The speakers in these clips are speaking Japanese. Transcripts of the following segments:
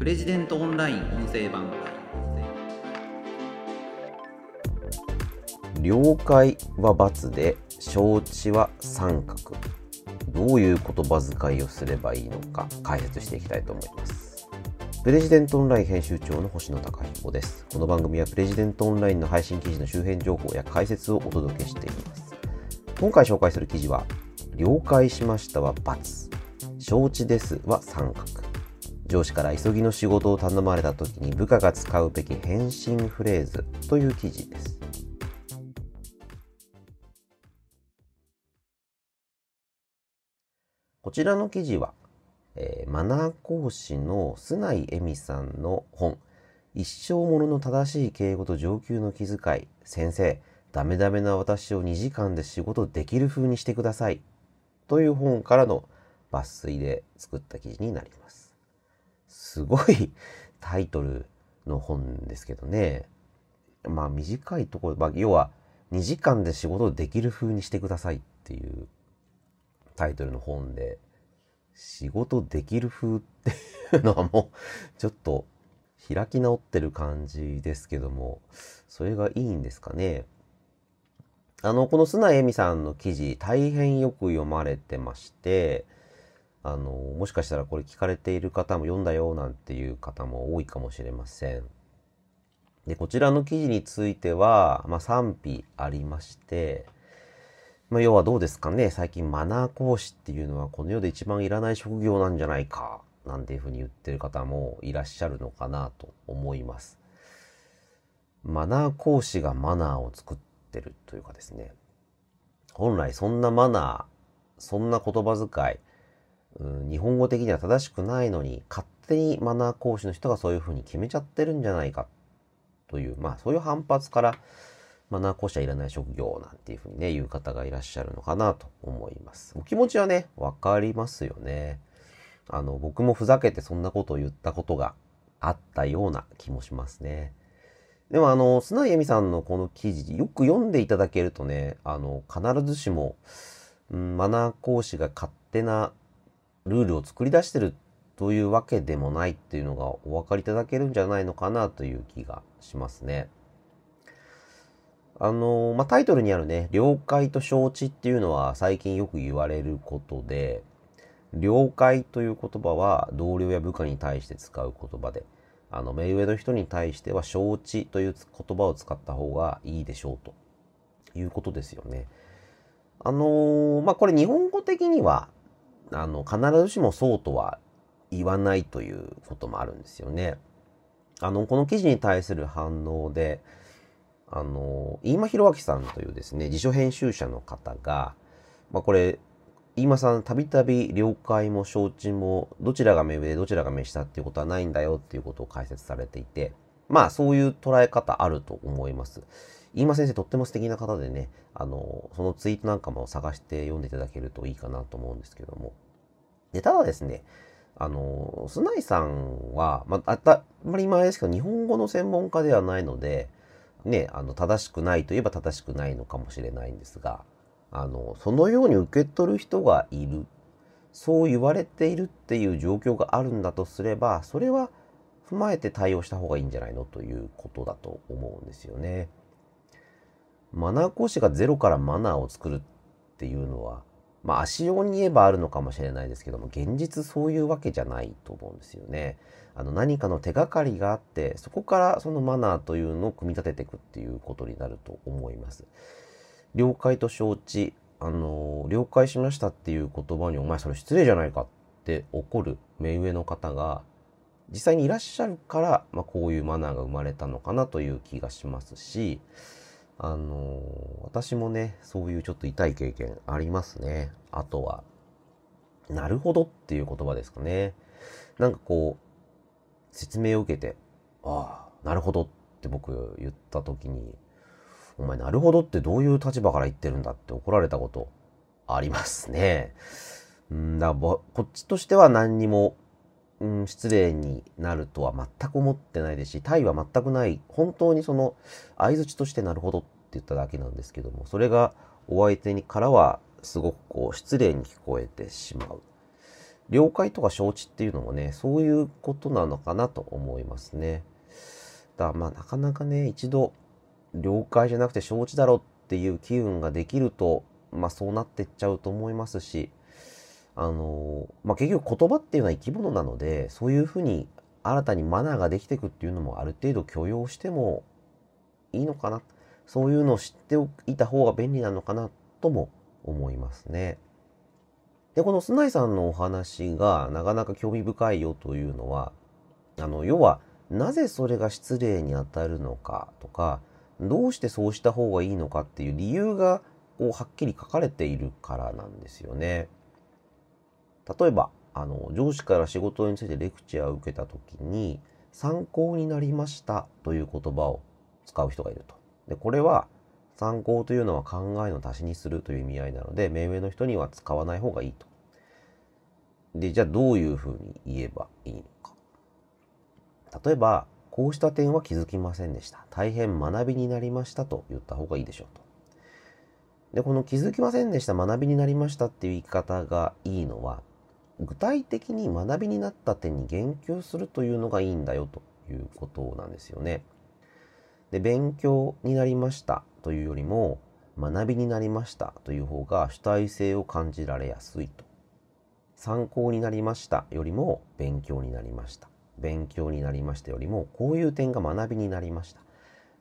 プレジデントオンライン音声版了解は×で承知は三角どういう言葉遣いをすればいいのか解説していきたいと思います。プレジデントオンライン編集長の星野貴彦です。この番組はプレジデントオンラインの配信記事の周辺情報や解説をお届けしています。今回紹介する記事は。了解しましたは×承知ですは三角。上司から急ぎの仕事を頼まれた時に部下が使うべき返信フレーズという記事ですこちらの記事は、えー、マナー講師の須内恵美さんの本一生ものの正しい敬語と上級の気遣い先生ダメダメな私を2時間で仕事できる風にしてくださいという本からの抜粋で作った記事になります。すごい タイトルの本ですけどね。まあ短いところ、まあ、要は2時間で仕事できる風にしてくださいっていうタイトルの本で、仕事できる風っていうのはもうちょっと開き直ってる感じですけども、それがいいんですかね。あの、この砂恵美さんの記事、大変よく読まれてまして、あの、もしかしたらこれ聞かれている方も読んだよなんていう方も多いかもしれません。で、こちらの記事については、まあ、賛否ありまして、まあ、要はどうですかね、最近マナー講師っていうのはこの世で一番いらない職業なんじゃないか、なんていうふうに言ってる方もいらっしゃるのかなと思います。マナー講師がマナーを作ってるというかですね、本来そんなマナー、そんな言葉遣い、うん、日本語的には正しくないのに、勝手にマナー講師の人がそういうふうに決めちゃってるんじゃないかという、まあそういう反発から、マナー講師はいらない職業なんていうふうにね、言う方がいらっしゃるのかなと思います。お気持ちはね、わかりますよね。あの、僕もふざけてそんなことを言ったことがあったような気もしますね。でもあの、砂井恵美さんのこの記事、よく読んでいただけるとね、あの、必ずしも、うん、マナー講師が勝手なルールを作り出してるというわけでもないっていうのがお分かりいただけるんじゃないのかなという気がしますね。あの、まあ、タイトルにあるね、了解と承知っていうのは最近よく言われることで、了解という言葉は同僚や部下に対して使う言葉で、あの、目上の人に対しては承知という言葉を使った方がいいでしょうということですよね。あのまあ、これ日本語的にはあの、必ずしもそうとは言わないということもあるんですよね。あの、この記事に対する反応で、あの、飯間博明さんというですね、辞書編集者の方が、まあ、これ、飯間さん、たびたび了解も承知も、どちらが目上でどちらが目下っていうことはないんだよっていうことを解説されていて、まあ、そういう捉え方あると思います。飯間先生とっても素敵な方でね、あの、そのツイートなんかも探して読んでいただけるといいかなと思うんですけども。で、ただですね、あの、須内さんは、まあ、たまり前ですけど、日本語の専門家ではないので、ね、あの、正しくないといえば正しくないのかもしれないんですが、あの、そのように受け取る人がいる、そう言われているっていう状況があるんだとすれば、それは踏まえて対応した方がいいんじゃないのということだと思うんですよね。マナー講師がゼロからマナーを作るっていうのは、まあ足用に言えばあるのかもしれないですけども、現実そういうわけじゃないと思うんですよね。あの何かの手がかりがあって、そこからそのマナーというのを組み立てていくっていうことになると思います。了解と承知、あの、了解しましたっていう言葉にお前それ失礼じゃないかって怒る目上の方が実際にいらっしゃるから、まあ、こういうマナーが生まれたのかなという気がしますし、あの私もね、そういうちょっと痛い経験ありますね。あとは、なるほどっていう言葉ですかね。なんかこう、説明を受けて、ああ、なるほどって僕言った時に、お前なるほどってどういう立場から言ってるんだって怒られたことありますね。んだこっちとしては何にも、うん、失礼になるとは全く思ってないですし、タイは全くない、本当にその相づちとしてなるほどって言っただけなんですけども、それがお相手にからはすごくこう失礼に聞こえてしまう。了解とか承知っていうのもね、そういうことなのかなと思いますね。だからまあなかなかね、一度了解じゃなくて承知だろっていう機運ができると、まあそうなってっちゃうと思いますし、あの、まあ結局言葉っていうのは生き物なので、そういうふうに新たにマナーができていくっていうのもある程度許容してもいいのかな。そういうのを知っておいた方が便利なのかなとも思いますね。で、この須内さんのお話がなかなか興味深いよというのは、あの、要は、なぜそれが失礼に当たるのかとか、どうしてそうした方がいいのかっていう理由がこうはっきり書かれているからなんですよね。例えば、あの、上司から仕事についてレクチャーを受けた時に、参考になりましたという言葉を使う人がいると。で、これは、参考というのは考えの足しにするという意味合いなので、目上の人には使わない方がいいと。で、じゃあどういうふうに言えばいいのか。例えば、こうした点は気づきませんでした。大変学びになりましたと言った方がいいでしょうと。で、この気づきませんでした、学びになりましたっていう言い方がいいのは、具体的に学びになった点に言及するというのがいいんだよということなんですよね。で、勉強になりましたというよりも、学びになりましたという方が主体性を感じられやすいと。参考になりましたよりも勉強になりました。勉強になりましたよりもこういう点が学びになりました。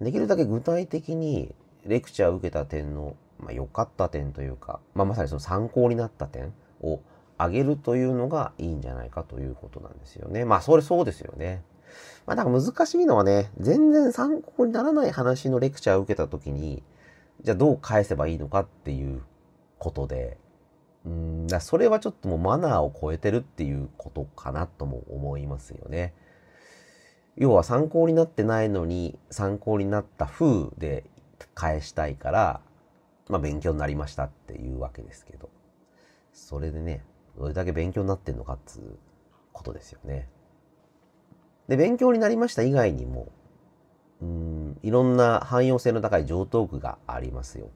できるだけ具体的にレクチャーを受けた点のまあ、かった点というか、まあ、まさにその参考になった点を上げるというのがいいんじゃないかということなんですよね。まあ、それそうですよね。まあ、だから難しいのはね、全然参考にならない話のレクチャーを受けたときに、じゃあどう返せばいいのかっていうことで、うんだそれはちょっともうマナーを超えてるっていうことかなとも思いますよね。要は参考になってないのに参考になった風で返したいから、まあ勉強になりましたっていうわけですけど、それでね、どれだけ勉強になってんのかっつうことですよね。で、勉強になりました以外にも、うん、いろんな汎用性の高い上等句がありますよ。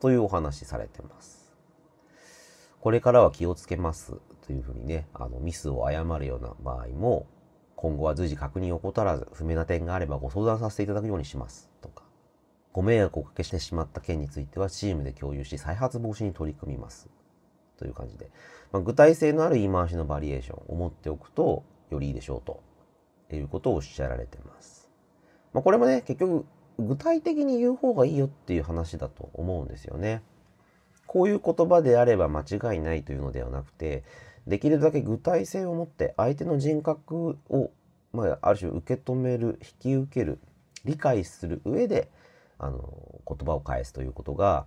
というお話されてます。これからは気をつけますというふうにね、あのミスを誤るような場合も、今後は随時確認を怠らず、不明な点があればご相談させていただくようにしますとか、ご迷惑をおかけしてしまった件についてはチームで共有し再発防止に取り組みます。という感じで、まあ、具体性のある言い回しのバリエーションを持っておくとよりいいでしょうということをおっしゃられてます。まあ、これもね、結局具体的に言う方がいいよっていう話だと思うんですよね。こういう言葉であれば間違いないというのではなくて、できるだけ具体性を持って相手の人格を、まあ、ある種受け止める、引き受ける、理解する上で、あの、言葉を返すということが、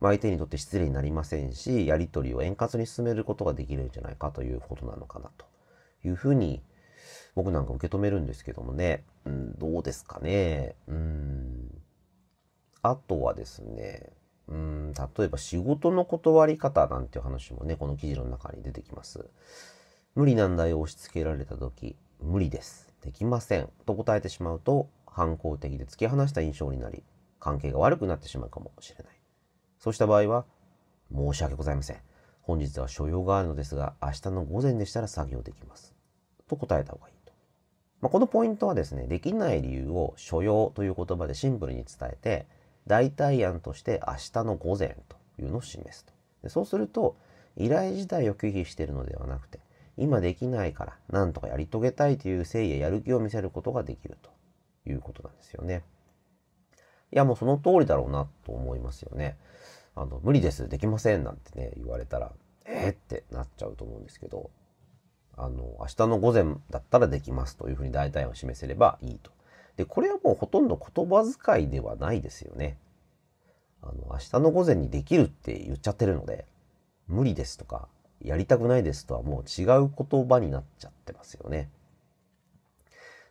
相手にとって失礼になりませんし、やりとりを円滑に進めることができるんじゃないかということなのかなというふうに、僕なんか受け止めるんですけどもね、うん、どうですかね。うん。あとはですね、うん、例えば仕事の断り方なんていう話もね、この記事の中に出てきます。無理難題を押し付けられた時、無理です。できません。と答えてしまうと、反抗的で突き放した印象になり、関係が悪くなってしまうかもしれない。そうした場合は、申し訳ございません。本日は所用があるのですが、明日の午前でしたら作業できます。と答えた方がいいと。まあ、このポイントはですね、できない理由を所要という言葉でシンプルに伝えて、代替案として明日の午前というのを示すと。でそうすると、依頼自体を拒否しているのではなくて、今できないから、なんとかやり遂げたいという誠意ややる気を見せることができると。いうことなんですよね。いや、もうその通りだろうなと思いますよね。あの、無理です、できませんなんてね、言われたら、えー、ってなっちゃうと思うんですけど、あの、明日の午前だったらできますというふうに大体を示せればいいと。で、これはもうほとんど言葉遣いではないですよね。あの、明日の午前にできるって言っちゃってるので、無理ですとか、やりたくないですとはもう違う言葉になっちゃってますよね。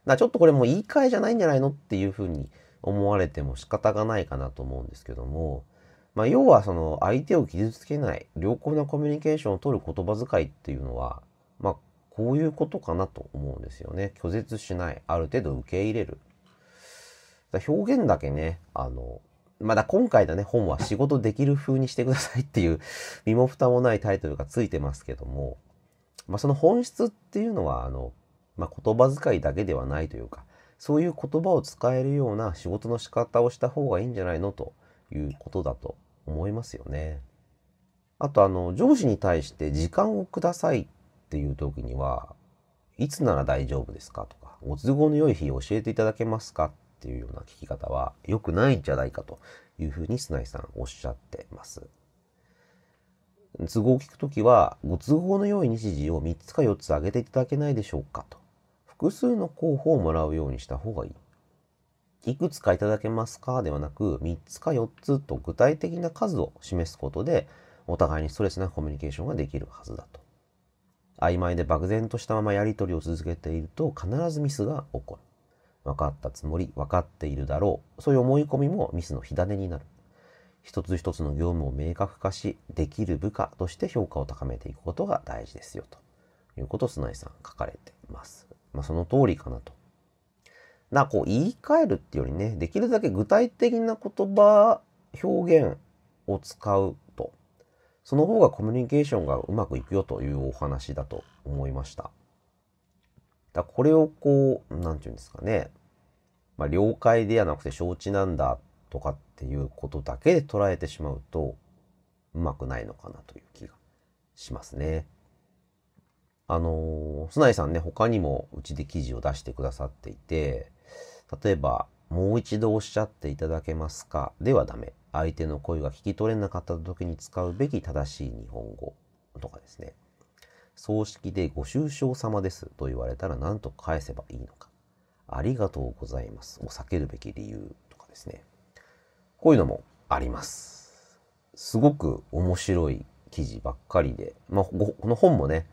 だちょっとこれもう言い換えじゃないんじゃないのっていうふうに思われても仕方がないかなと思うんですけども、まあ、要はその相手を傷つけない、良好なコミュニケーションを取る言葉遣いっていうのは、まあ、こういうことかなと思うんですよね。拒絶しない。ある程度受け入れる。だ表現だけね、あの、まだ今回のね、本は仕事できる風にしてくださいっていう身も蓋もないタイトルがついてますけども、まあ、その本質っていうのは、あの、まあ、言葉遣いだけではないというか、そういう言葉を使えるような仕事の仕方をした方がいいんじゃないのということだと思いますよね。あと、あの、上司に対して時間をくださいっていう時には、いつなら大丈夫ですかとか、ご都合の良い日を教えていただけますかっていうような聞き方は良くないんじゃないかというふうに砂井さんおっしゃってます。都合を聞くときは、ご都合の良い日時を3つか4つ挙げていただけないでしょうかと。複数の候補をもらうようにした方がいい。いくつかいただけますか？ではなく、3つか4つと具体的な数を示すことで、お互いにストレスなコミュニケーションができるはずだと。曖昧で漠然としたままやり取りを続けていると必ずミスが起こる。分かったつもり、分かっているだろう。そういう思い込みもミスの火種になる。一つ一つの業務を明確化し、できる部下として評価を高めていくことが大事ですよ。ということを砂井さん書かれています。まあその通りかなと。な、こう言い換えるっていうよりね、できるだけ具体的な言葉、表現を使うと、その方がコミュニケーションがうまくいくよというお話だと思いました。だこれをこう、なんて言うんですかね。まあ、了解ではなくて承知なんだとかっていうことだけで捉えてしまうと、うまくないのかなという気がしますね。あのー、須内さんね、他にもうちで記事を出してくださっていて、例えば、もう一度おっしゃっていただけますか？ではダメ。相手の声が聞き取れなかった時に使うべき正しい日本語とかですね。葬式でご愁傷様ですと言われたら何と返せばいいのか。ありがとうございますを避けるべき理由とかですね。こういうのもあります。すごく面白い記事ばっかりで、まあ、この本もね、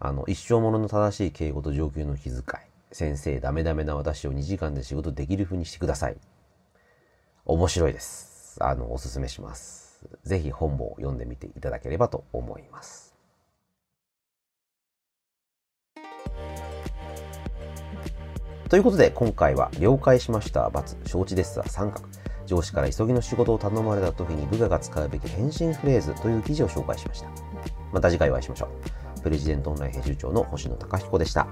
あの、一生ものの正しい敬語と上級の気遣い。先生、ダメダメな私を2時間で仕事できる風にしてください。面白いです。あの、おすすめします。ぜひ本も読んでみていただければと思います。ということで、今回は了解しました、×、承知ですは三角。上司から急ぎの仕事を頼まれた時に部下が使うべき返信フレーズという記事を紹介しました。また次回お会いしましょう。プレジデントオンライン編集長の星野貴彦でした。